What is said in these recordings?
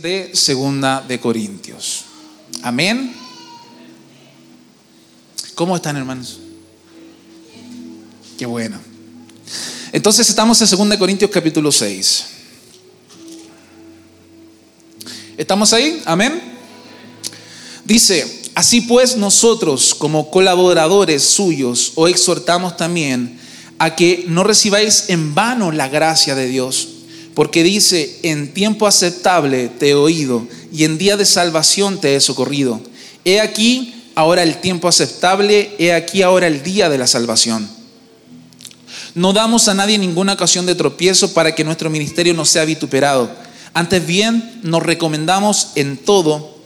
de Segunda de Corintios. Amén. ¿Cómo están, hermanos? Qué bueno. Entonces estamos en Segunda de Corintios capítulo 6. ¿Estamos ahí? Amén. Dice, así pues nosotros como colaboradores suyos os exhortamos también a que no recibáis en vano la gracia de Dios porque dice, en tiempo aceptable te he oído y en día de salvación te he socorrido. He aquí ahora el tiempo aceptable, he aquí ahora el día de la salvación. No damos a nadie ninguna ocasión de tropiezo para que nuestro ministerio no sea vituperado. Antes bien, nos recomendamos en todo,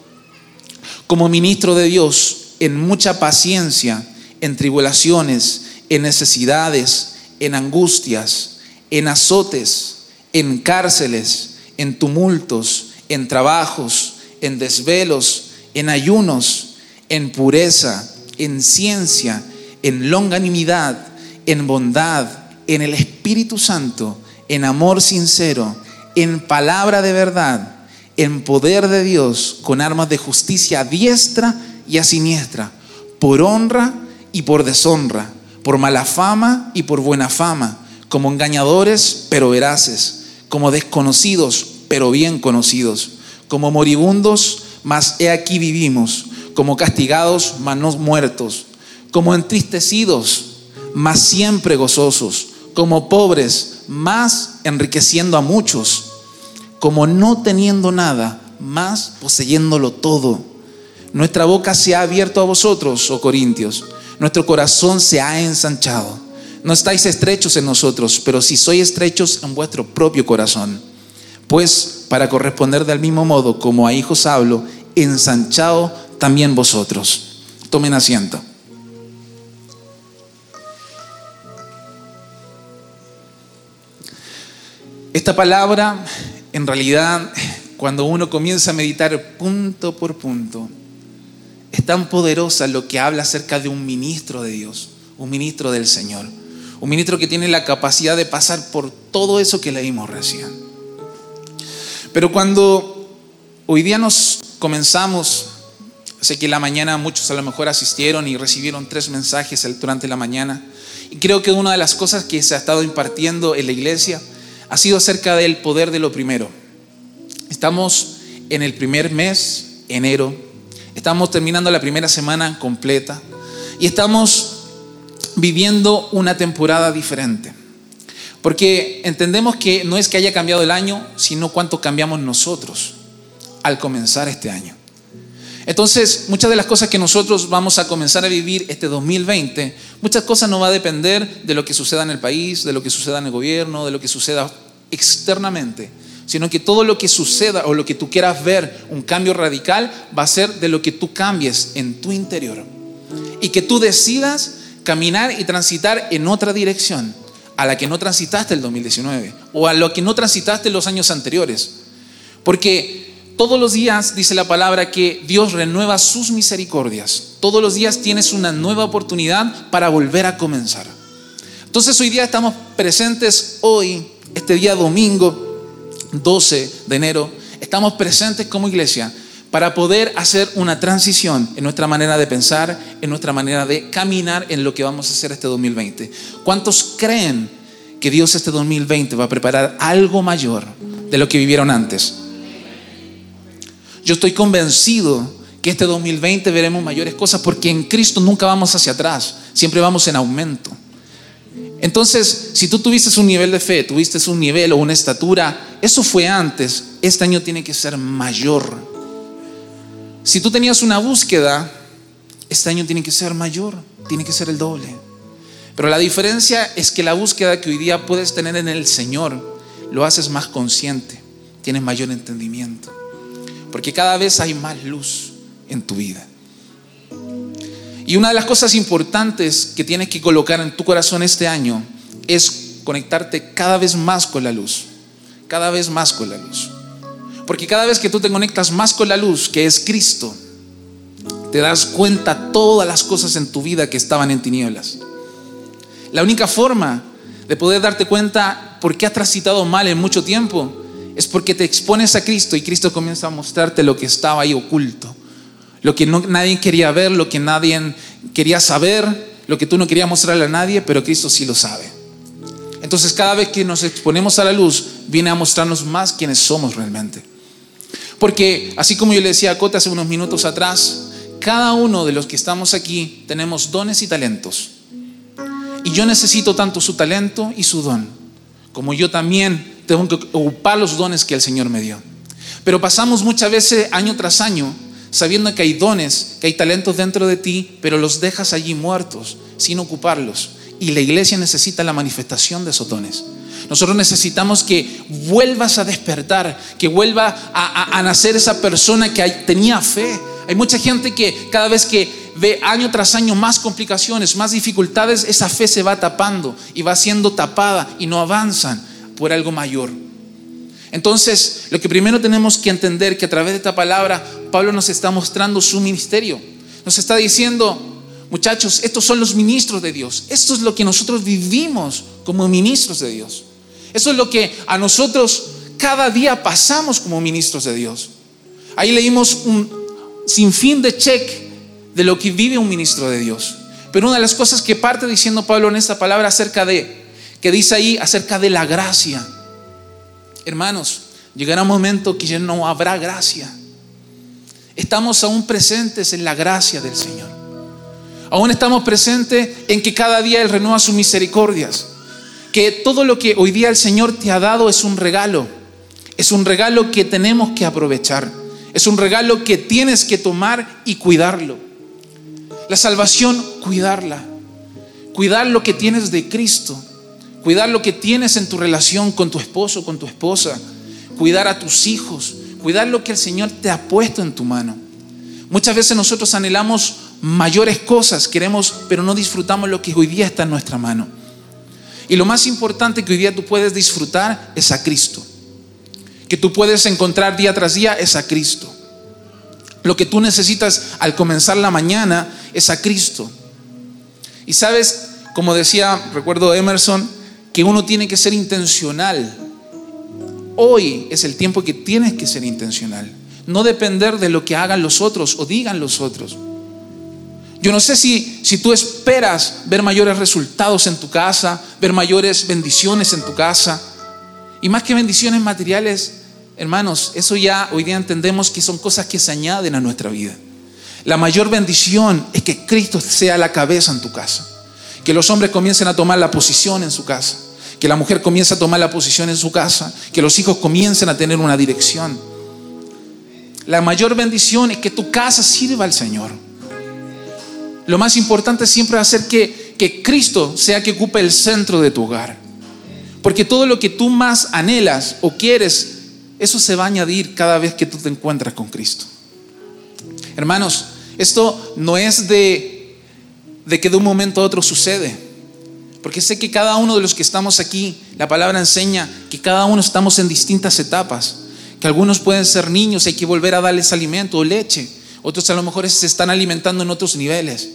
como ministro de Dios, en mucha paciencia, en tribulaciones, en necesidades, en angustias, en azotes en cárceles, en tumultos, en trabajos, en desvelos, en ayunos, en pureza, en ciencia, en longanimidad, en bondad, en el Espíritu Santo, en amor sincero, en palabra de verdad, en poder de Dios, con armas de justicia a diestra y a siniestra, por honra y por deshonra, por mala fama y por buena fama, como engañadores pero veraces como desconocidos, pero bien conocidos, como moribundos, mas he aquí vivimos, como castigados, mas no muertos, como entristecidos, mas siempre gozosos, como pobres, mas enriqueciendo a muchos, como no teniendo nada, mas poseyéndolo todo. Nuestra boca se ha abierto a vosotros, oh Corintios, nuestro corazón se ha ensanchado no estáis estrechos en nosotros, pero si sois estrechos en vuestro propio corazón. Pues para corresponder del mismo modo como a hijos hablo, ensanchado también vosotros. Tomen asiento. Esta palabra, en realidad, cuando uno comienza a meditar punto por punto, es tan poderosa lo que habla acerca de un ministro de Dios, un ministro del Señor. Un ministro que tiene la capacidad de pasar por todo eso que leímos recién. Pero cuando hoy día nos comenzamos, sé que en la mañana muchos a lo mejor asistieron y recibieron tres mensajes durante la mañana, y creo que una de las cosas que se ha estado impartiendo en la iglesia ha sido acerca del poder de lo primero. Estamos en el primer mes, enero, estamos terminando la primera semana completa y estamos viviendo una temporada diferente. Porque entendemos que no es que haya cambiado el año, sino cuánto cambiamos nosotros al comenzar este año. Entonces, muchas de las cosas que nosotros vamos a comenzar a vivir este 2020, muchas cosas no va a depender de lo que suceda en el país, de lo que suceda en el gobierno, de lo que suceda externamente, sino que todo lo que suceda o lo que tú quieras ver, un cambio radical, va a ser de lo que tú cambies en tu interior. Y que tú decidas caminar y transitar en otra dirección, a la que no transitaste el 2019 o a lo que no transitaste los años anteriores. Porque todos los días dice la palabra que Dios renueva sus misericordias. Todos los días tienes una nueva oportunidad para volver a comenzar. Entonces hoy día estamos presentes, hoy, este día domingo 12 de enero, estamos presentes como iglesia para poder hacer una transición en nuestra manera de pensar, en nuestra manera de caminar en lo que vamos a hacer este 2020. ¿Cuántos creen que Dios este 2020 va a preparar algo mayor de lo que vivieron antes? Yo estoy convencido que este 2020 veremos mayores cosas porque en Cristo nunca vamos hacia atrás, siempre vamos en aumento. Entonces, si tú tuviste un nivel de fe, tuviste un nivel o una estatura, eso fue antes, este año tiene que ser mayor si tú tenías una búsqueda, este año tiene que ser mayor, tiene que ser el doble. Pero la diferencia es que la búsqueda que hoy día puedes tener en el Señor, lo haces más consciente, tienes mayor entendimiento. Porque cada vez hay más luz en tu vida. Y una de las cosas importantes que tienes que colocar en tu corazón este año es conectarte cada vez más con la luz. Cada vez más con la luz. Porque cada vez que tú te conectas más con la luz, que es Cristo, te das cuenta todas las cosas en tu vida que estaban en tinieblas. La única forma de poder darte cuenta por qué has transitado mal en mucho tiempo es porque te expones a Cristo y Cristo comienza a mostrarte lo que estaba ahí oculto, lo que nadie quería ver, lo que nadie quería saber, lo que tú no querías mostrarle a nadie, pero Cristo sí lo sabe. Entonces cada vez que nos exponemos a la luz, viene a mostrarnos más quiénes somos realmente. Porque así como yo le decía a Cota hace unos minutos atrás, cada uno de los que estamos aquí tenemos dones y talentos. Y yo necesito tanto su talento y su don, como yo también tengo que ocupar los dones que el Señor me dio. Pero pasamos muchas veces año tras año sabiendo que hay dones, que hay talentos dentro de ti, pero los dejas allí muertos sin ocuparlos. Y la iglesia necesita la manifestación de esos dones. Nosotros necesitamos que vuelvas a despertar, que vuelva a, nacer esa persona que tenía fe. Hay mucha gente que cada vez que ve año tras año más complicaciones, más dificultades, esa fe se va tapando y va siendo tapada y no avanzan por algo mayor. Entonces, lo que primero tenemos que entender que a través de esta palabra Pablo nos está mostrando su ministerio. Nos está diciendo, muchachos, estos son los ministros de Dios. Esto es lo que nosotros vivimos como ministros de Dios. Eso es lo que a nosotros cada día pasamos como ministros de Dios. Ahí leímos un sinfín de check de lo que vive un ministro de Dios. Pero una de las cosas que parte diciendo Pablo en esta palabra acerca de que dice ahí acerca de la gracia. Hermanos, llegará un momento que ya no habrá gracia. Estamos aún presentes en la gracia del Señor. Aún estamos presentes en que cada día Él renueva sus misericordias. Que todo lo que hoy día el Señor te ha dado es un regalo. Es un regalo que tenemos que aprovechar. Es un regalo que tienes que tomar y cuidarlo. La salvación, cuidarla. Cuidar lo que tienes de Cristo cuidar lo que tienes en tu relación con tu esposo, con tu esposa, cuidar a tus hijos, cuidar lo que el Señor te ha puesto en tu mano. Muchas veces nosotros anhelamos mayores cosas, queremos, pero no disfrutamos lo que hoy día está en nuestra mano. Y lo más importante que hoy día tú puedes disfrutar es a Cristo. Que tú puedes encontrar día tras día es a Cristo. Lo que tú necesitas al comenzar la mañana es a Cristo. Y sabes, como decía, recuerdo Emerson, que uno tiene que ser intencional. Hoy es el tiempo que tienes que ser intencional. No depender de lo que hagan los otros o digan los otros. Yo no sé si, si tú esperas ver mayores resultados en tu casa, ver mayores bendiciones en tu casa. Y más que bendiciones materiales, hermanos, eso ya hoy día entendemos que son cosas que se añaden a nuestra vida. La mayor bendición es que Cristo sea la cabeza en tu casa. Que los hombres comiencen a tomar la posición en su casa. Que la mujer comience a tomar la posición en su casa. Que los hijos comiencen a tener una dirección. La mayor bendición es que tu casa sirva al Señor. Lo más importante siempre va a que, que Cristo sea que ocupe el centro de tu hogar. Porque todo lo que tú más anhelas o quieres, eso se va a añadir cada vez que tú te encuentras con Cristo. Hermanos, esto no es de de que de un momento a otro sucede. Porque sé que cada uno de los que estamos aquí, la palabra enseña que cada uno estamos en distintas etapas. Que algunos pueden ser niños, hay que volver a darles alimento o leche. Otros a lo mejor se están alimentando en otros niveles.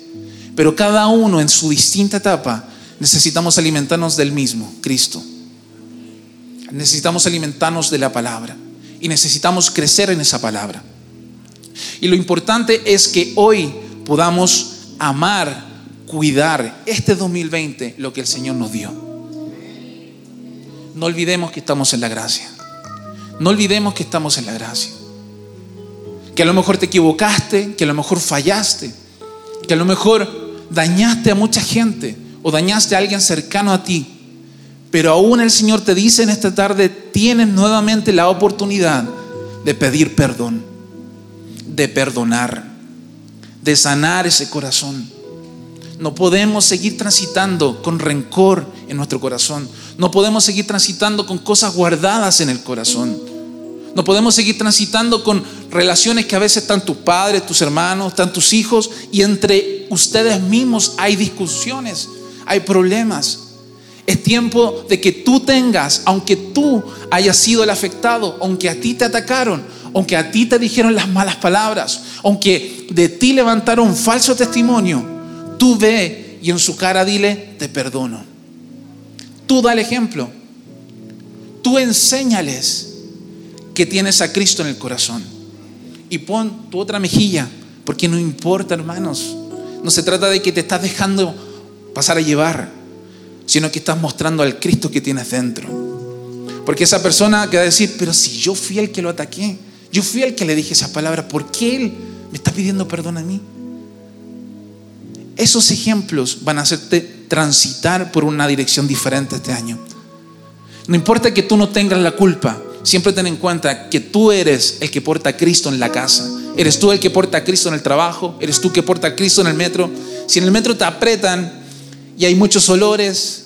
Pero cada uno en su distinta etapa necesitamos alimentarnos del mismo, Cristo. Necesitamos alimentarnos de la palabra. Y necesitamos crecer en esa palabra. Y lo importante es que hoy podamos amar cuidar este 2020 lo que el Señor nos dio. No olvidemos que estamos en la gracia. No olvidemos que estamos en la gracia. Que a lo mejor te equivocaste, que a lo mejor fallaste, que a lo mejor dañaste a mucha gente o dañaste a alguien cercano a ti. Pero aún el Señor te dice en esta tarde, tienes nuevamente la oportunidad de pedir perdón, de perdonar, de sanar ese corazón no podemos seguir transitando con rencor en nuestro corazón. No podemos seguir transitando con cosas guardadas en el corazón. No podemos seguir transitando con relaciones que a veces están tus padres, tus hermanos, están tus hijos y entre ustedes mismos hay discusiones, hay problemas. Es tiempo de que tú tengas, aunque tú hayas sido el afectado, aunque a ti te atacaron, aunque a ti te dijeron las malas palabras, aunque de ti levantaron falso testimonio, Tú ve y en su cara dile, te perdono. Tú da el ejemplo. Tú enséñales. Que tienes a Cristo en el corazón. Y pon tu otra mejilla, porque no importa, hermanos. No se trata de que te estás dejando pasar a llevar, sino que estás mostrando al Cristo que tienes dentro. Porque esa persona que va a decir, pero si yo fui el que lo ataqué, yo fui el que le dije esas palabras, ¿por qué él me está pidiendo perdón a mí? Esos ejemplos van a hacerte transitar por una dirección diferente este año. No importa que tú no tengas la culpa, siempre ten en cuenta que tú eres el que porta a Cristo en la casa. Eres tú el que porta a Cristo en el trabajo, eres tú que porta a Cristo en el metro. Si en el metro te apretan y hay muchos olores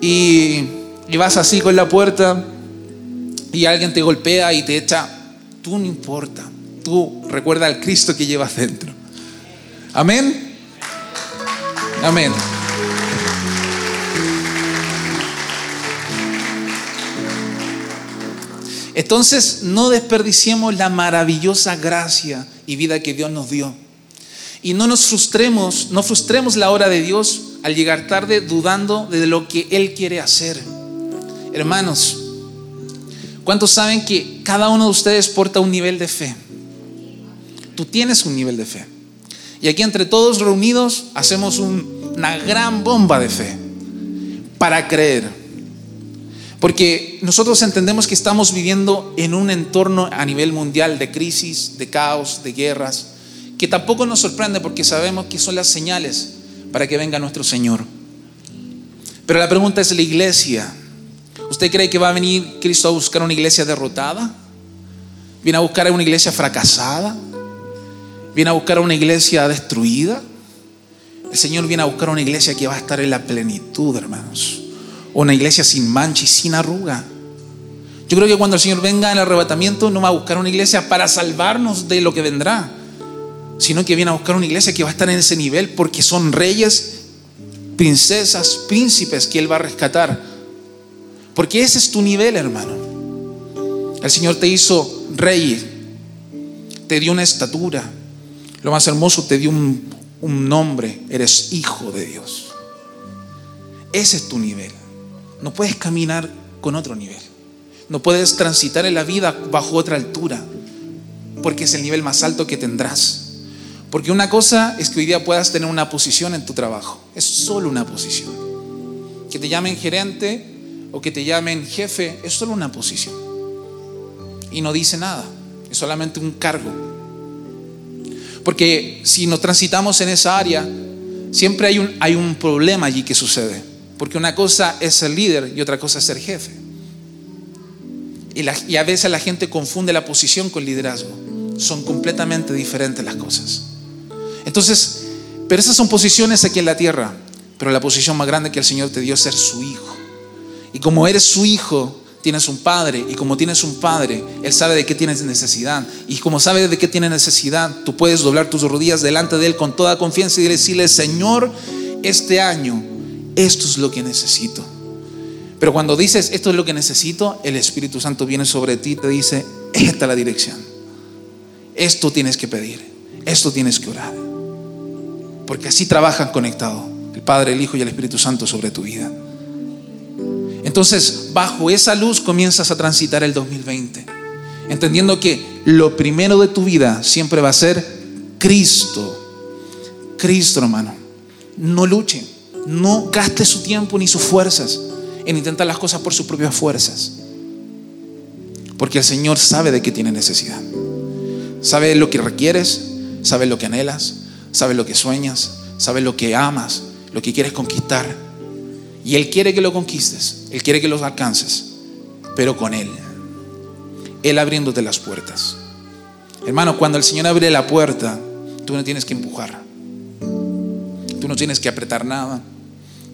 y, y vas así con la puerta y alguien te golpea y te echa tú no importa. Tú recuerda al Cristo que llevas dentro. Amén. Amén. Entonces, no desperdiciemos la maravillosa gracia y vida que Dios nos dio. Y no nos frustremos, no frustremos la hora de Dios al llegar tarde dudando de lo que Él quiere hacer. Hermanos, ¿Cuántos saben que cada uno de ustedes porta un nivel de fe? Tú tienes un nivel de fe. Y aquí entre todos reunidos hacemos una gran bomba de fe para creer. Porque nosotros entendemos que estamos viviendo en un entorno a nivel mundial de crisis, de caos, de guerras, que tampoco nos sorprende porque sabemos que son las señales para que venga nuestro Señor. Pero la pregunta es la iglesia. ¿Usted cree que va a venir Cristo a buscar una iglesia derrotada? ¿Viene a buscar una iglesia fracasada? ¿Viene a buscar una iglesia destruida? El Señor viene a buscar una iglesia que va a estar en la plenitud, hermanos. Una iglesia sin mancha y sin arruga. Yo creo que cuando el Señor venga en arrebatamiento no va a buscar una iglesia para salvarnos de lo que vendrá, sino que viene a buscar una iglesia que va a estar en ese nivel porque son reyes, princesas, príncipes que Él va a rescatar porque ese es tu nivel, hermano. El Señor te hizo rey, te dio una estatura. Lo más hermoso, te dio un, nombre. Eres hijo de Dios. Ese es tu nivel. No puedes caminar con otro nivel. No puedes transitar en la vida bajo otra altura, porque es el nivel más alto que tendrás. Porque una cosa es que hoy día puedas tener una posición en tu trabajo, es solo una posición. Que te llamen gerente, o que te llamen jefe es solo una posición. Y no dice nada, es solamente un cargo. Porque si nos transitamos en esa área, siempre hay un, hay un problema allí que sucede. Porque una cosa es ser líder y otra cosa es ser jefe. Y, a veces la gente confunde la posición con liderazgo. Son completamente diferentes las cosas. Entonces, pero esas son posiciones aquí en la tierra. Pero la posición más grande que el Señor te dio es ser su hijo. Y como eres su hijo, tienes un padre. Y como tienes un padre, Él sabe de qué tienes necesidad. Y como sabe de qué tienes necesidad, tú puedes doblar tus rodillas delante de Él con toda confianza y decirle, Señor, este año, esto es lo que necesito. Pero cuando dices, esto es lo que necesito, el Espíritu Santo viene sobre ti y te dice, esta es la dirección. Esto tienes que pedir. Esto tienes que orar. Porque así trabajan conectados el Padre, el Hijo y el Espíritu Santo sobre tu vida. Entonces, bajo esa luz comienzas a transitar el 2020, entendiendo que lo primero de tu vida siempre va a ser Cristo. Cristo, hermano. No luche, no gaste su tiempo ni sus fuerzas en intentar las cosas por sus propias fuerzas. Porque el Señor sabe de qué tiene necesidad. Sabe lo que requieres, sabe lo que anhelas, sabe lo que sueñas, sabe lo que amas, lo que quieres conquistar. Y Él quiere que lo conquistes, Él quiere que los alcances, pero con Él. Él abriéndote las puertas. Hermano, cuando el Señor abre la puerta, tú no tienes que empujar. Tú no tienes que apretar nada.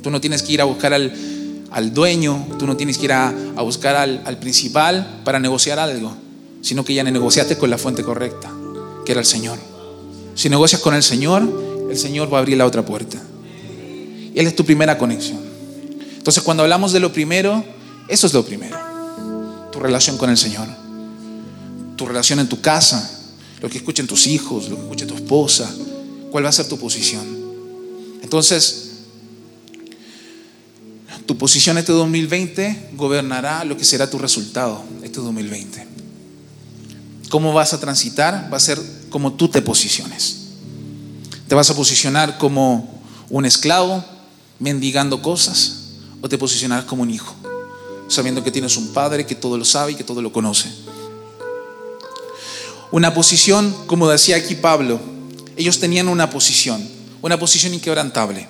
Tú no tienes que ir a buscar al, dueño. Tú no tienes que ir a, a buscar al, al, principal para negociar algo. Sino que ya negociaste con la fuente correcta, que era el Señor. Si negocias con el Señor, el Señor va a abrir la otra puerta. Él es tu primera conexión. Entonces cuando hablamos de lo primero, eso es lo primero. Tu relación con el Señor. Tu relación en tu casa. Lo que escuchen tus hijos, lo que escuche tu esposa. ¿Cuál va a ser tu posición? Entonces, tu posición este 2020 gobernará lo que será tu resultado este 2020. cómo vas a transitar va a ser como tú te posiciones. ¿Te vas a posicionar como un esclavo mendigando cosas o te posicionarás como un hijo, sabiendo que tienes un padre que todo lo sabe y que todo lo conoce? Una posición, como decía aquí Pablo, ellos tenían una posición, una posición inquebrantable.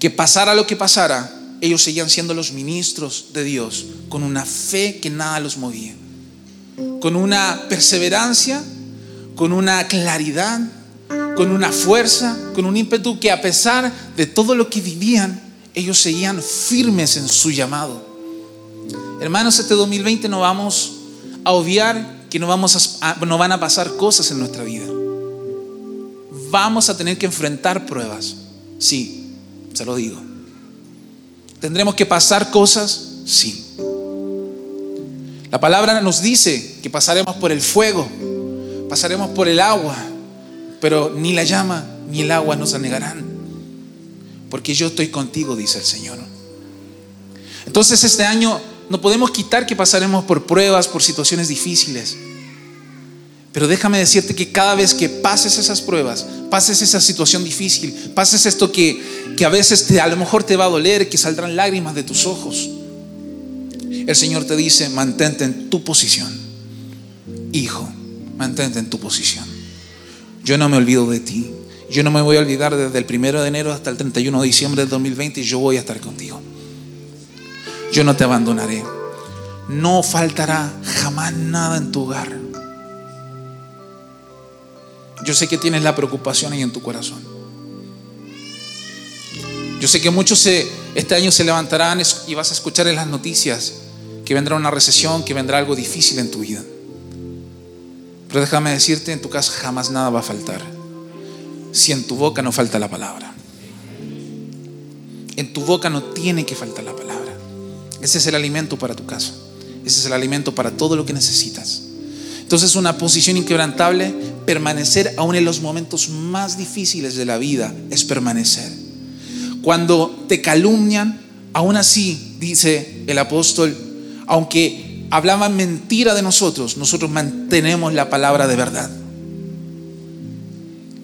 Que pasara lo que pasara, ellos seguían siendo los ministros de Dios, con una fe que nada los movía, con una perseverancia, con una claridad, con una fuerza, con un ímpetu que a pesar de todo lo que vivían, ellos seguían firmes en su llamado. Hermanos, este 2020 no vamos a obviar que no, vamos no van a pasar cosas en nuestra vida. Vamos a tener que enfrentar pruebas. Sí, se lo digo. ¿Tendremos que pasar cosas? Sí. La palabra nos dice que pasaremos por el fuego, pasaremos por el agua, pero ni la llama ni el agua nos anegarán. Porque yo estoy contigo, dice el Señor. Entonces este año no podemos quitar que pasaremos por pruebas, por situaciones difíciles. Pero déjame decirte que cada vez que pases esas pruebas, pases esa situación difícil, pases esto que, que a veces te, a lo mejor te va a doler, que saldrán lágrimas de tus ojos, el Señor te dice, mantente en tu posición. Hijo, mantente en tu posición. Yo no me olvido de ti. Yo no me voy a olvidar desde el primero de enero hasta el 31 de diciembre del 2020 y yo voy a estar contigo yo no te abandonaré. No faltará jamás nada en tu hogar. Yo sé que tienes la preocupación ahí en tu corazón. Yo sé que muchos este año se levantarán y vas a escuchar en las noticias que vendrá una recesión, que vendrá algo difícil en tu vida. Pero déjame decirte, en tu casa jamás nada va a faltar. Si en tu boca no falta la palabra. En tu boca no tiene que faltar la palabra. Ese es el alimento para tu casa. Ese es el alimento para todo lo que necesitas. Entonces una posición inquebrantable, permanecer aún en los momentos más difíciles de la vida, es permanecer. Cuando te calumnian, aún así, dice el apóstol, aunque hablaban mentira de nosotros, nosotros mantenemos la palabra de verdad.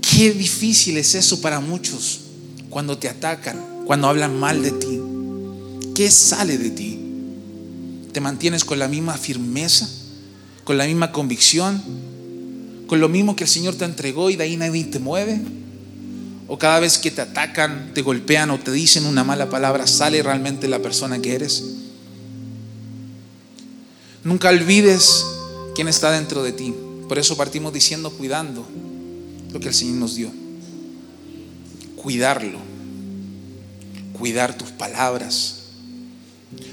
Qué difícil es eso para muchos cuando te atacan, cuando hablan mal de ti. ¿Qué sale de ti? ¿Te mantienes con la misma firmeza? ¿Con la misma convicción? ¿Con lo mismo que el Señor te entregó y de ahí nadie te mueve? ¿O cada vez que te atacan, te golpean o te dicen una mala palabra, sale realmente la persona que eres? Nunca olvides quién está dentro de ti. Por eso partimos diciendo cuidando lo que el Señor nos dio. Cuidarlo. Cuidar tus palabras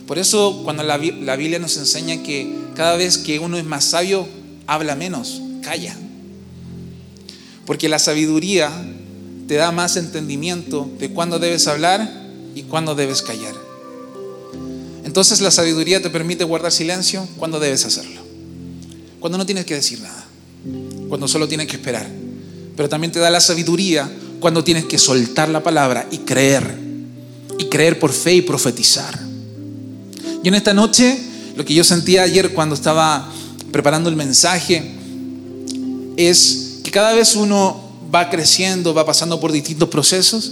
por eso cuando la, Biblia nos enseña que cada vez que uno es más sabio, habla menos, calla. Porque la sabiduría te da más entendimiento de cuándo debes hablar y cuándo debes callar. Entonces la sabiduría te permite guardar silencio cuando debes hacerlo. Cuando no tienes que decir nada. Cuando solo tienes que esperar. Pero también te da la sabiduría cuando tienes que soltar la palabra y creer. Y creer por fe y profetizar. Y en esta noche, lo que yo sentía ayer cuando estaba preparando el mensaje, es que cada vez uno va creciendo, va pasando por distintos procesos,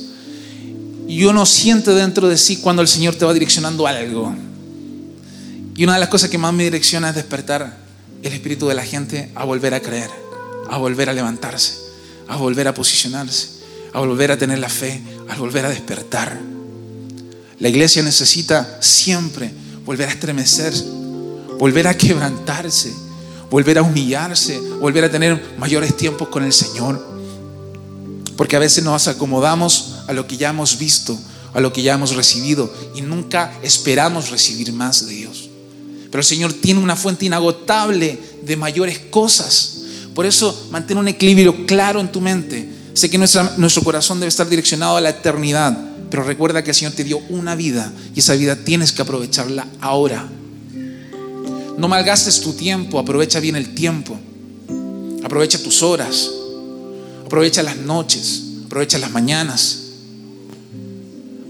y uno siente dentro de sí cuando el Señor te va direccionando algo. Y una de las cosas que más me direcciona es despertar el espíritu de la gente a volver a creer, a volver a levantarse, a volver a posicionarse, a volver a tener la fe, a volver a despertar. La iglesia necesita siempre volver a estremecer, volver a quebrantarse, volver a humillarse, volver a tener mayores tiempos con el Señor. Porque a veces nos acomodamos a lo que ya hemos visto, a lo que ya hemos recibido y nunca esperamos recibir más de Dios. Pero el Señor tiene una fuente inagotable de mayores cosas. Por eso mantén un equilibrio claro en tu mente. Sé que nuestro corazón debe estar direccionado a la eternidad pero recuerda que el Señor te dio una vida y esa vida tienes que aprovecharla ahora. No malgastes tu tiempo, aprovecha bien el tiempo. Aprovecha tus horas. Aprovecha las noches, aprovecha las mañanas.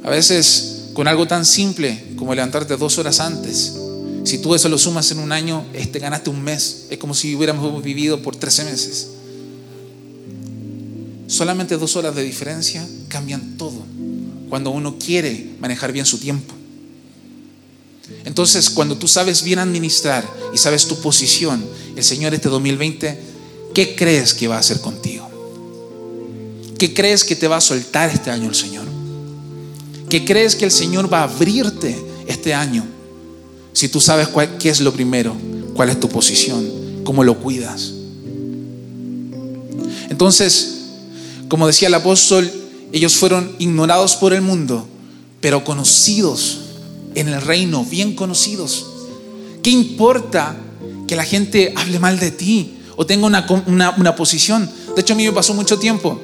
A veces con algo tan simple como levantarte dos horas antes Si tú eso lo sumas en un año, este, ganaste un mes. Es como si hubiéramos vivido por 13 meses. Solamente dos horas de diferencia cambian todo cuando uno quiere manejar bien su tiempo. Entonces, cuando tú sabes bien administrar y sabes tu posición, el Señor este 2020, ¿qué crees que va a hacer contigo? ¿Qué crees que te va a soltar este año el Señor? ¿Qué crees que el Señor va a abrirte este año? Si tú sabes cuál, qué es lo primero, cuál es tu posición, cómo lo cuidas. Entonces, como decía el apóstol, ellos fueron ignorados por el mundo, pero conocidos en el reino, bien conocidos. ¿Qué importa que la gente hable mal de ti o tenga una, posición? De hecho, a mí me pasó mucho tiempo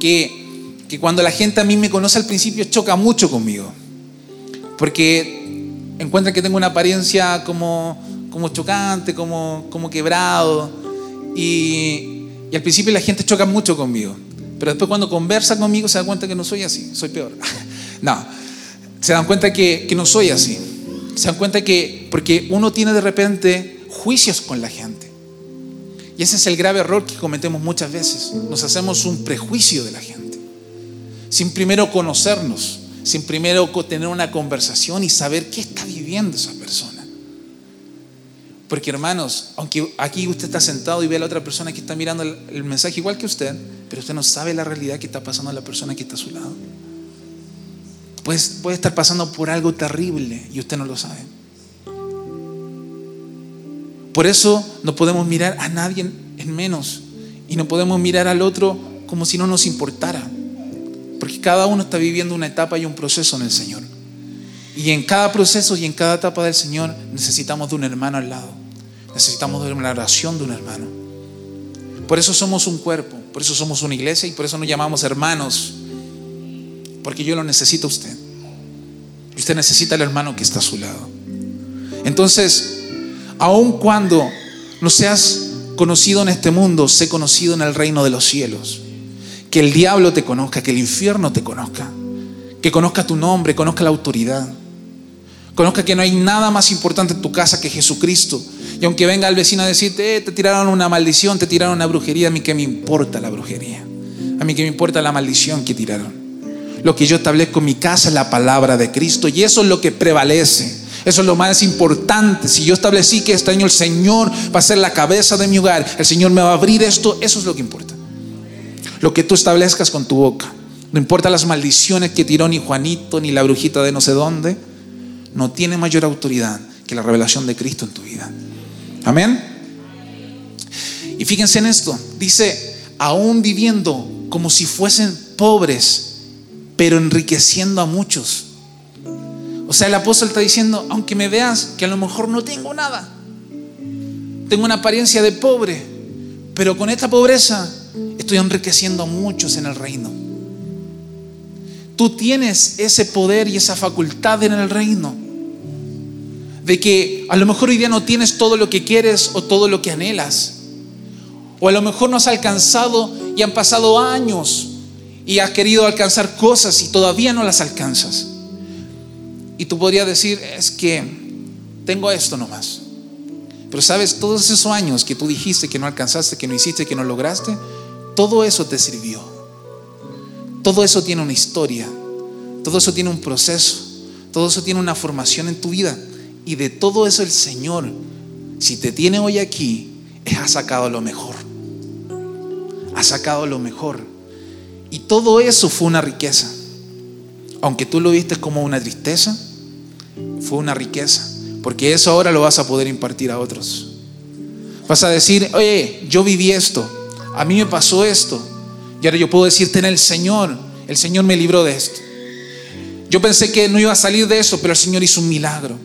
que, que cuando la gente a mí me conoce al principio choca mucho conmigo. Porque encuentra que tengo una apariencia como, como chocante, como, como quebrado. Y, y al principio la gente choca mucho conmigo. Pero después cuando conversa conmigo se dan cuenta que no soy así, soy peor. no, se dan cuenta que, que no soy así. Se dan cuenta que, porque uno tiene de repente juicios con la gente. Y ese es el grave error que cometemos muchas veces. Nos hacemos un prejuicio de la gente. Sin primero conocernos, sin primero tener una conversación y saber qué está viviendo esa persona. Porque hermanos, aunque aquí usted está sentado y ve a la otra persona que está mirando el, mensaje igual que usted, pero usted no sabe la realidad que está pasando la persona que está a su lado. Puede, puede estar pasando por algo terrible y usted no lo sabe. Por eso no podemos mirar a nadie en menos y no podemos mirar al otro como si no nos importara. Porque cada uno está viviendo una etapa y un proceso en el Señor. Y en cada proceso y en cada etapa del Señor necesitamos de un hermano al lado. Necesitamos de una oración de un hermano. Por eso somos un cuerpo, por eso somos una iglesia y por eso nos llamamos hermanos. Porque yo lo necesito a usted. Y usted necesita al hermano que está a su lado. Entonces, aun cuando no seas conocido en este mundo, sé conocido en el reino de los cielos. Que el diablo te conozca, que el infierno te conozca, que conozca tu nombre, conozca la autoridad. Conozca que no hay nada más importante en tu casa que Jesucristo. Y aunque venga el vecino a decirte, eh, te tiraron una maldición, te tiraron una brujería, a mí que me importa la brujería. A mí que me importa la maldición que tiraron. Lo que yo establezco en mi casa es la palabra de Cristo y eso es lo que prevalece. Eso es lo más importante. Si yo establecí que este año el Señor va a ser la cabeza de mi hogar, el Señor me va a abrir esto, eso es lo que importa. Lo que tú establezcas con tu boca. No importa las maldiciones que tiró ni Juanito ni la brujita de no sé dónde no tiene mayor autoridad que la revelación de Cristo en tu vida. Amén. Y fíjense en esto, dice, aún viviendo como si fuesen pobres, pero enriqueciendo a muchos. O sea, el apóstol está diciendo, aunque me veas que a lo mejor no tengo nada, tengo una apariencia de pobre, pero con esta pobreza estoy enriqueciendo a muchos en el reino. Tú tienes ese poder y esa facultad en el reino de que a lo mejor hoy día no tienes todo lo que quieres o todo lo que anhelas. O a lo mejor no has alcanzado y han pasado años y has querido alcanzar cosas y todavía no las alcanzas. Y tú podrías decir, es que tengo esto nomás. Pero sabes, todos esos años que tú dijiste que no alcanzaste, que no hiciste, que no lograste, todo eso te sirvió. Todo eso tiene una historia. Todo eso tiene un proceso. Todo eso tiene una formación en tu vida. Y de todo eso el Señor, si te tiene hoy aquí, ha sacado lo mejor. Ha sacado lo mejor. Y todo eso fue una riqueza. Aunque tú lo viste como una tristeza, fue una riqueza. Porque eso ahora lo vas a poder impartir a otros. Vas a decir, oye, yo viví esto, a mí me pasó esto. Y ahora yo puedo decirte en el Señor, el Señor me libró de esto. Yo pensé que no iba a salir de eso, pero el Señor hizo un milagro.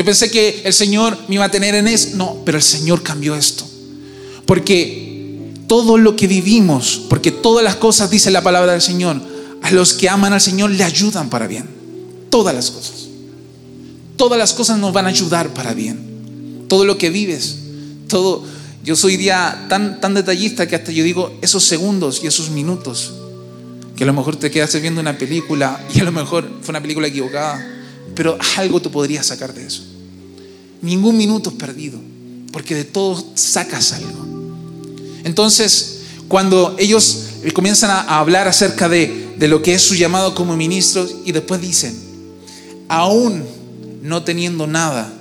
Yo pensé que el Señor me iba a tener en esto. No, pero el Señor cambió esto. Porque todo lo que vivimos, porque todas las cosas, dice la palabra del Señor, a los que aman al Señor le ayudan para bien. Todas las cosas. Todas las cosas nos van a ayudar para bien. Todo lo que vives, todo. Yo soy día tan, tan detallista que hasta yo digo esos segundos y esos minutos. Que a lo mejor te quedaste viendo una película y a lo mejor fue una película equivocada pero algo tú podrías sacar de eso. Ningún minuto es perdido, porque de todo sacas algo. Entonces, cuando ellos comienzan a hablar acerca de, de lo que es su llamado como ministros y después dicen, aún no teniendo nada,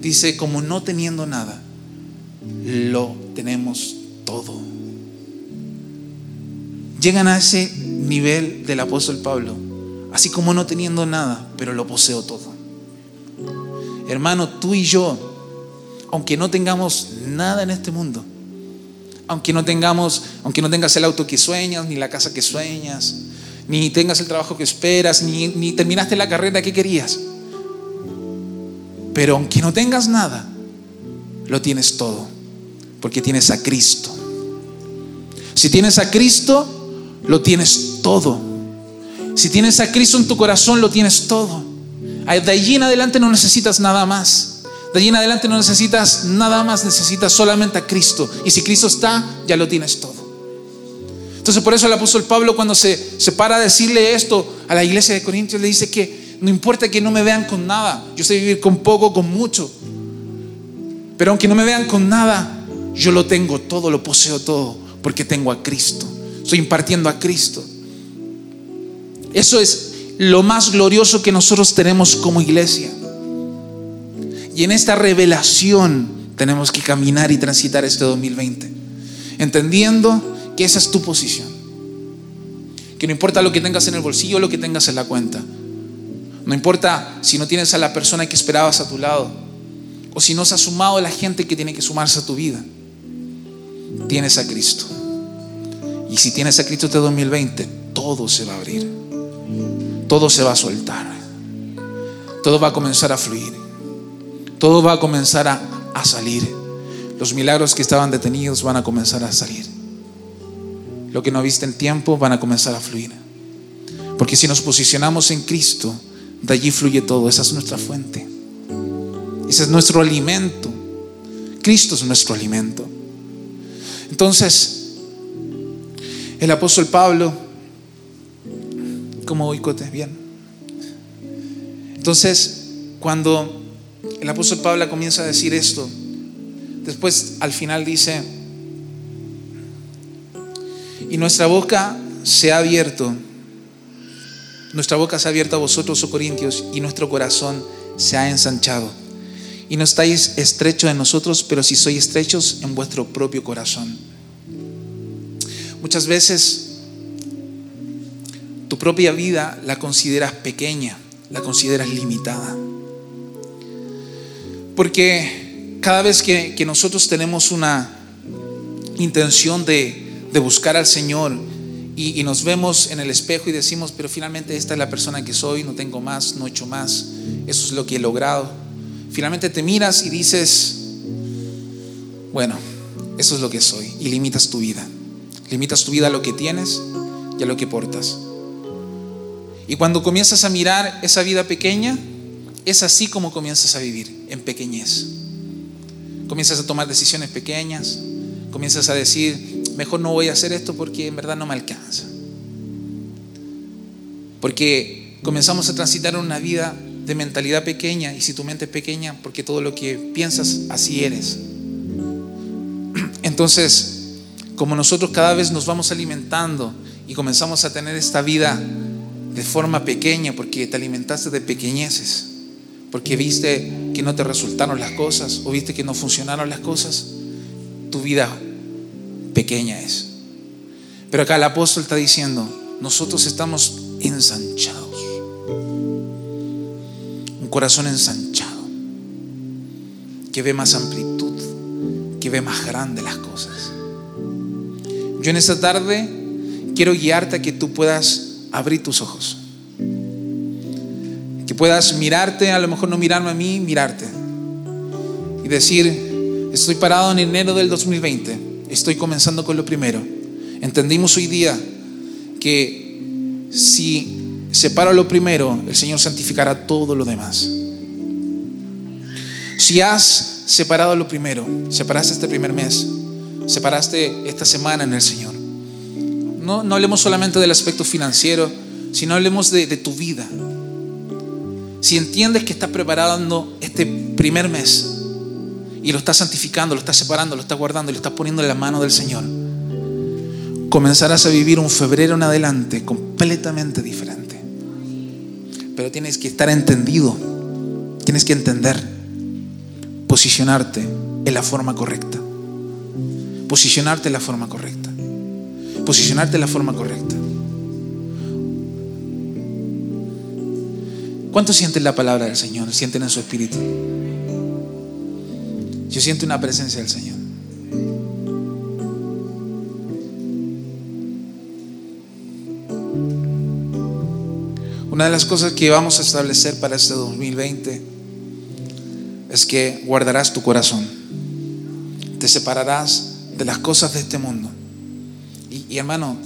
dice, como no teniendo nada, lo tenemos todo. Llegan a ese nivel del apóstol Pablo, así como no teniendo nada, pero lo poseo todo. Hermano, tú y yo, aunque no tengamos nada en este mundo, aunque no tengamos, aunque no tengas el auto que sueñas, ni la casa que sueñas, ni tengas el trabajo que esperas, ni, ni terminaste la carrera que querías. Pero aunque no tengas nada, lo tienes todo, porque tienes a Cristo. Si tienes a Cristo, lo tienes todo. Si tienes a Cristo en tu corazón, lo tienes todo. De allí en adelante no necesitas nada más. De allí en adelante no necesitas nada más, necesitas solamente a Cristo. Y si Cristo está, ya lo tienes todo. Entonces por eso el apóstol Pablo cuando se, se para a decirle esto a la iglesia de Corintios, le dice que no importa que no me vean con nada, yo sé vivir con poco, con mucho. Pero aunque no me vean con nada, yo lo tengo todo, lo poseo todo, porque tengo a Cristo. Estoy impartiendo a Cristo. Eso es lo más glorioso que nosotros tenemos como iglesia. Y en esta revelación tenemos que caminar y transitar este 2020, entendiendo que esa es tu posición. Que no importa lo que tengas en el bolsillo o lo que tengas en la cuenta. No importa si no tienes a la persona que esperabas a tu lado o si no se ha sumado la gente que tiene que sumarse a tu vida. Tienes a Cristo. Y si tienes a Cristo este 2020, todo se va a abrir todo se va a soltar. Todo va a comenzar a fluir. Todo va a comenzar a, salir. Los milagros que estaban detenidos van a comenzar a salir. Lo que no viste en tiempo van a comenzar a fluir. Porque si nos posicionamos en Cristo, de allí fluye todo. Esa es nuestra fuente. Ese es nuestro alimento. Cristo es nuestro alimento. Entonces, el apóstol Pablo como boicotes, bien. Entonces, cuando el apóstol Pablo comienza a decir esto, después al final dice, y nuestra boca se ha abierto, nuestra boca se ha abierto a vosotros, oh Corintios, y nuestro corazón se ha ensanchado. Y no estáis estrechos en nosotros, pero si sois estrechos en vuestro propio corazón. Muchas veces tu propia vida la consideras pequeña, la consideras limitada. Porque cada vez que, nosotros tenemos una intención de, buscar al Señor y, y, nos vemos en el espejo y decimos, pero finalmente esta es la persona que soy, no tengo más, no he hecho más, eso es lo que he logrado. Finalmente te miras y dices, bueno, eso es lo que soy y limitas tu vida. Limitas tu vida a lo que tienes y a lo que portas. Y cuando comienzas a mirar esa vida pequeña, es así como comienzas a vivir, en pequeñez. Comienzas a tomar decisiones pequeñas, comienzas a decir, mejor no voy a hacer esto porque en verdad no me alcanza. Porque comenzamos a transitar una vida de mentalidad pequeña y si tu mente es pequeña, porque todo lo que piensas, así eres. Entonces, como nosotros cada vez nos vamos alimentando y comenzamos a tener esta vida de forma pequeña porque te alimentaste de pequeñeces, porque viste que no te resultaron las cosas o viste que no funcionaron las cosas, tu vida pequeña es. Pero acá el apóstol está diciendo, nosotros estamos ensanchados, un corazón ensanchado, que ve más amplitud, que ve más grande las cosas. Yo en esta tarde quiero guiarte a que tú puedas abrir tus ojos. Que puedas mirarte, a lo mejor no mirarme a mí, mirarte. Y decir, estoy parado en enero del 2020, estoy comenzando con lo primero. Entendimos hoy día que si separo lo primero, el Señor santificará todo lo demás. Si has separado lo primero, separaste este primer mes, separaste esta semana en el Señor, no, hablemos solamente del aspecto financiero, sino hablemos de, de tu vida. si entiendes que estás preparando este primer mes y lo estás santificando, lo estás separando, lo estás guardando y lo estás poniendo en la mano del Señor, comenzarás a vivir un febrero en adelante completamente diferente. Pero tienes que estar entendido, tienes que entender, posicionarte en la forma correcta. Posicionarte en la forma correcta. Posicionarte en la forma correcta. ¿Cuántos sienten la palabra del Señor? ¿Sienten en su espíritu? Yo siento una presencia del Señor. Una de las cosas que vamos a establecer para este 2020 es que guardarás tu corazón. Te separarás de las cosas de este mundo. Y, hermano,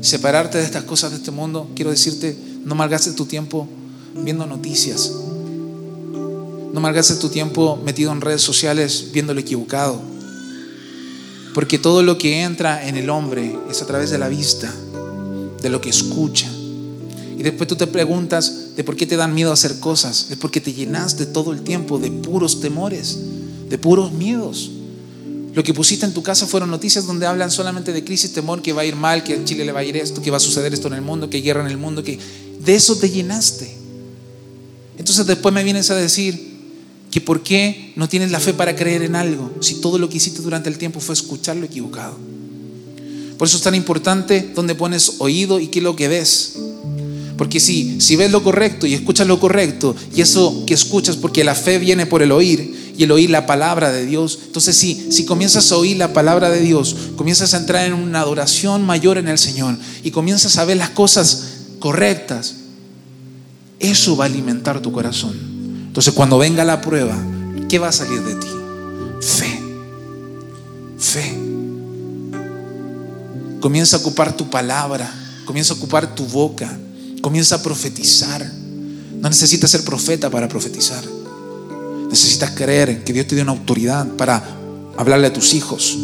separarte de estas cosas de este mundo, quiero decirte, no malgastes tu tiempo viendo noticias. No malgastes tu tiempo metido en redes sociales viendo equivocado. Porque todo lo que entra en el hombre es a través de la vista, de lo que escucha. Y después tú te preguntas de por qué te dan miedo hacer cosas. Es porque te llenaste todo el tiempo de puros temores, de puros miedos. Lo que pusiste en tu casa fueron noticias donde hablan solamente de crisis, temor, que va a ir mal, que a Chile le va a ir esto, que va a suceder esto en el mundo, que hay guerra en el mundo, que de eso te llenaste. Entonces después me vienes a decir que por qué no tienes la fe para creer en algo si todo lo que hiciste durante el tiempo fue escuchar lo equivocado. Por eso es tan importante donde pones oído y qué es lo que ves. Porque si, si ves lo correcto y escuchas lo correcto, y eso que escuchas, porque la fe viene por el oír, y el oír la palabra de Dios, entonces sí, si comienzas a oír la palabra de Dios, comienzas a entrar en una adoración mayor en el Señor, y comienzas a ver las cosas correctas, eso va a alimentar tu corazón. Entonces cuando venga la prueba, ¿qué va a salir de ti? Fe. Fe. Comienza a ocupar tu palabra, comienza a ocupar tu boca, comienza a profetizar. No necesitas ser profeta para profetizar. Necesitas creer que Dios te dio una autoridad para hablarle a tus hijos.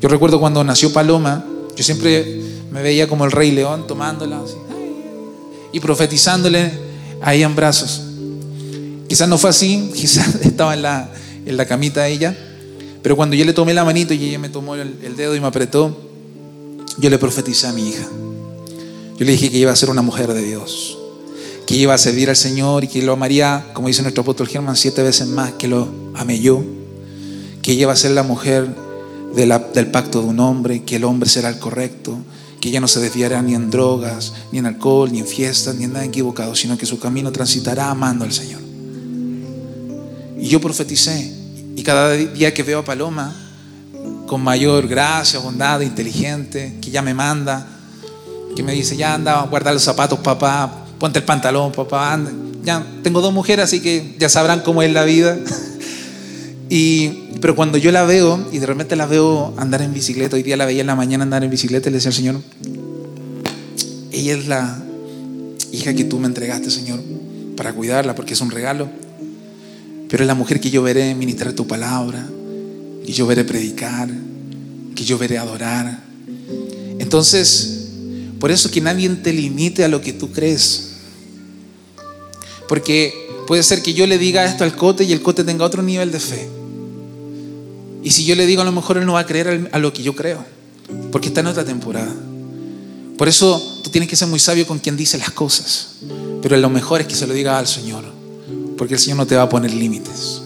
Yo recuerdo cuando nació Paloma, yo siempre me veía como el rey león tomándola así y profetizándole ahí en brazos. Quizás no fue así, quizás estaba en la, en la camita ella, pero cuando yo le tomé la manito y ella me tomó el, el dedo y me apretó, yo le profeticé a mi hija. Yo le dije que iba a ser una mujer de Dios, que iba a servir al Señor y que lo amaría, como dice nuestro apóstol Germán, siete veces más que lo amé yo, que ella a ser la mujer del pacto de un hombre, que el hombre será el correcto, que ella no se desviará ni en drogas, ni en alcohol, ni en fiestas, ni en nada equivocado, sino que su camino transitará amando al Señor. Y yo profeticé, y cada día que veo a Paloma, con mayor gracia, bondad, inteligente, que ya me manda, que me dice, ya anda, guarda los zapatos, papá, ponte el pantalón, papá, anda. Ya tengo dos mujeres, así que ya sabrán cómo es la vida. y pero cuando yo la veo y de repente la veo andar en bicicleta, hoy día la veía en la mañana andar en bicicleta y le decía al Señor, ella es la hija que tú me entregaste, Señor, para cuidarla porque es un regalo. Pero es la mujer que yo veré ministrar tu palabra, que yo veré predicar, que yo veré adorar. Entonces, por eso que nadie te limite a lo que tú crees. Porque puede ser que yo le diga esto al cote y el cote tenga otro nivel de fe. Y si yo le digo, a lo mejor él no va a creer a lo que yo creo, porque está en otra temporada. Por eso tú tienes que ser muy sabio con quien dice las cosas. Pero lo mejor es que se lo diga al Señor, porque el Señor no te va a poner límites.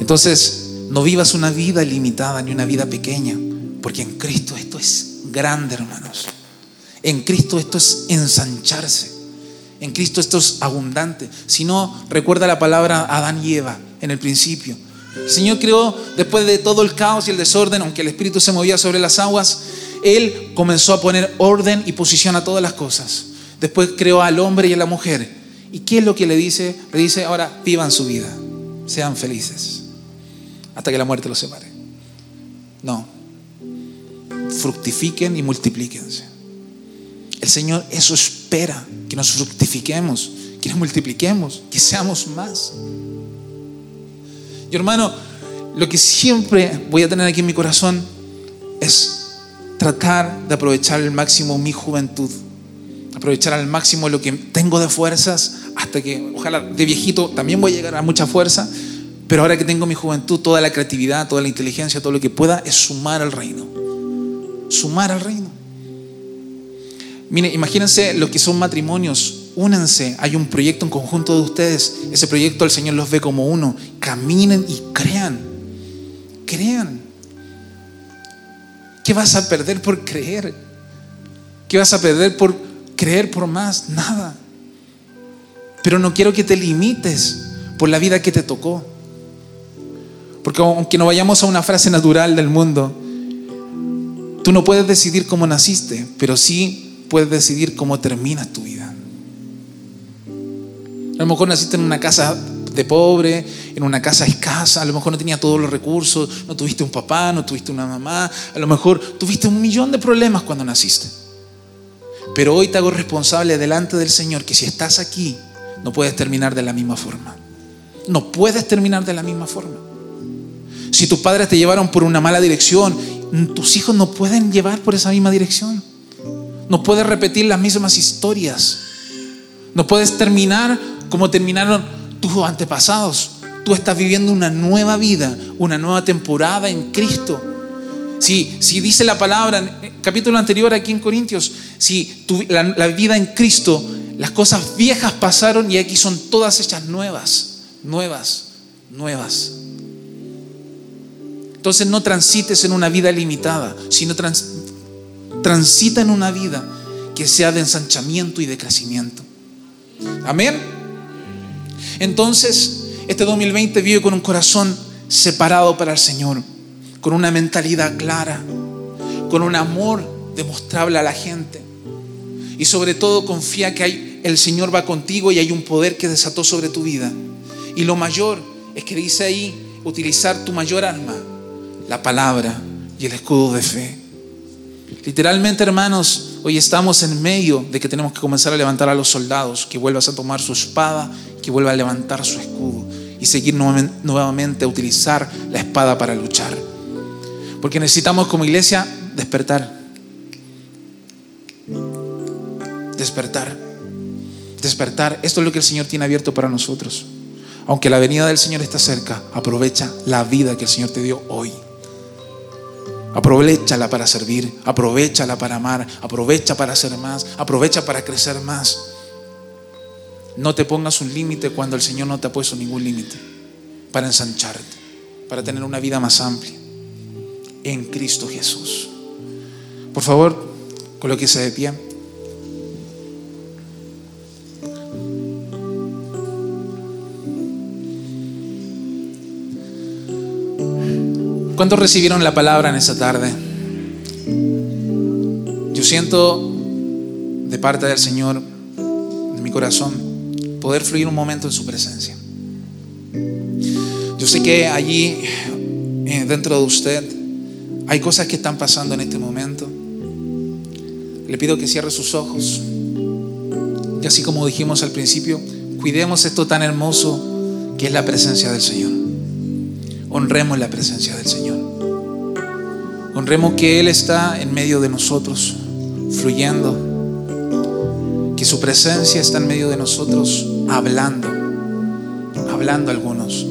Entonces, no vivas una vida limitada ni una vida pequeña, porque en Cristo esto es grande, hermanos. En Cristo esto es ensancharse. En Cristo esto es abundante. Si no, recuerda la palabra Adán y Eva en el principio. El Señor creó, después de todo el caos y el desorden, aunque el Espíritu se movía sobre las aguas, Él comenzó a poner orden y posición a todas las cosas. Después creó al hombre y a la mujer. ¿Y qué es lo que le dice? Le dice, ahora vivan su vida, sean felices, hasta que la muerte los separe. No, fructifiquen y multiplíquense. El Señor eso espera, que nos fructifiquemos, que nos multipliquemos, que seamos más. Y hermano, lo que siempre voy a tener aquí en mi corazón es tratar de aprovechar al máximo mi juventud, aprovechar al máximo lo que tengo de fuerzas, hasta que, ojalá de viejito también voy a llegar a mucha fuerza, pero ahora que tengo mi juventud, toda la creatividad, toda la inteligencia, todo lo que pueda, es sumar al reino. Sumar al reino. Mire, imagínense lo que son matrimonios. Únanse, hay un proyecto en conjunto de ustedes. Ese proyecto el Señor los ve como uno. Caminen y crean. Crean. ¿Qué vas a perder por creer? ¿Qué vas a perder por creer por más? Nada. Pero no quiero que te limites por la vida que te tocó. Porque aunque no vayamos a una frase natural del mundo, tú no puedes decidir cómo naciste, pero sí puedes decidir cómo terminas tu vida. A lo mejor naciste en una casa de pobre, en una casa escasa, a lo mejor no tenía todos los recursos, no tuviste un papá, no tuviste una mamá, a lo mejor tuviste un millón de problemas cuando naciste. Pero hoy te hago responsable delante del Señor que si estás aquí, no puedes terminar de la misma forma. No puedes terminar de la misma forma. Si tus padres te llevaron por una mala dirección, tus hijos no pueden llevar por esa misma dirección. No puedes repetir las mismas historias. No puedes terminar como terminaron tus antepasados. Tú estás viviendo una nueva vida, una nueva temporada en Cristo. Si, si dice la palabra, en el capítulo anterior aquí en Corintios, si la, la vida en Cristo, las cosas viejas pasaron y aquí son todas hechas nuevas, nuevas, nuevas. Entonces no transites en una vida limitada, sino transita en una vida que sea de ensanchamiento y de crecimiento. Amén. Entonces, este 2020 vive con un corazón separado para el Señor, con una mentalidad clara, con un amor demostrable a la gente. Y sobre todo confía que el Señor va contigo y hay un poder que desató sobre tu vida. Y lo mayor es que dice ahí, utilizar tu mayor arma, la palabra y el escudo de fe. Literalmente, hermanos, hoy estamos en medio de que tenemos que comenzar a levantar a los soldados, que vuelvas a tomar su espada, que vuelva a levantar su escudo y seguir nuevamente a utilizar la espada para luchar. Porque necesitamos como iglesia despertar. Despertar. Despertar. Esto es lo que el Señor tiene abierto para nosotros. Aunque la venida del Señor está cerca, aprovecha la vida que el Señor te dio hoy. Aprovechala para servir, aprovechala para amar, aprovecha para hacer más, aprovecha para crecer más. No te pongas un límite cuando el Señor no te ha puesto ningún límite para ensancharte, para tener una vida más amplia en Cristo Jesús. Por favor, colóquese de pie. ¿Cuántos recibieron la palabra en esta tarde? Yo siento de parte del Señor, en mi corazón, poder fluir un momento en su presencia. Yo sé que allí, eh, dentro de usted, hay cosas que están pasando en este momento. Le pido que cierre sus ojos. Y así como dijimos al principio, cuidemos esto tan hermoso que es la presencia del Señor honremos la presencia del Señor. Honremos que Él está en medio de nosotros, fluyendo. Que su presencia está en medio de nosotros, hablando, hablando algunos.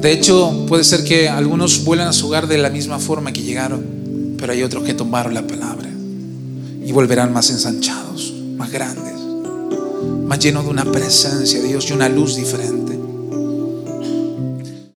De hecho, puede ser que algunos vuelvan a su hogar de la misma forma que llegaron, pero hay otros que tomaron la palabra y volverán más ensanchados, más grandes, más llenos de una presencia de Dios y una luz diferente.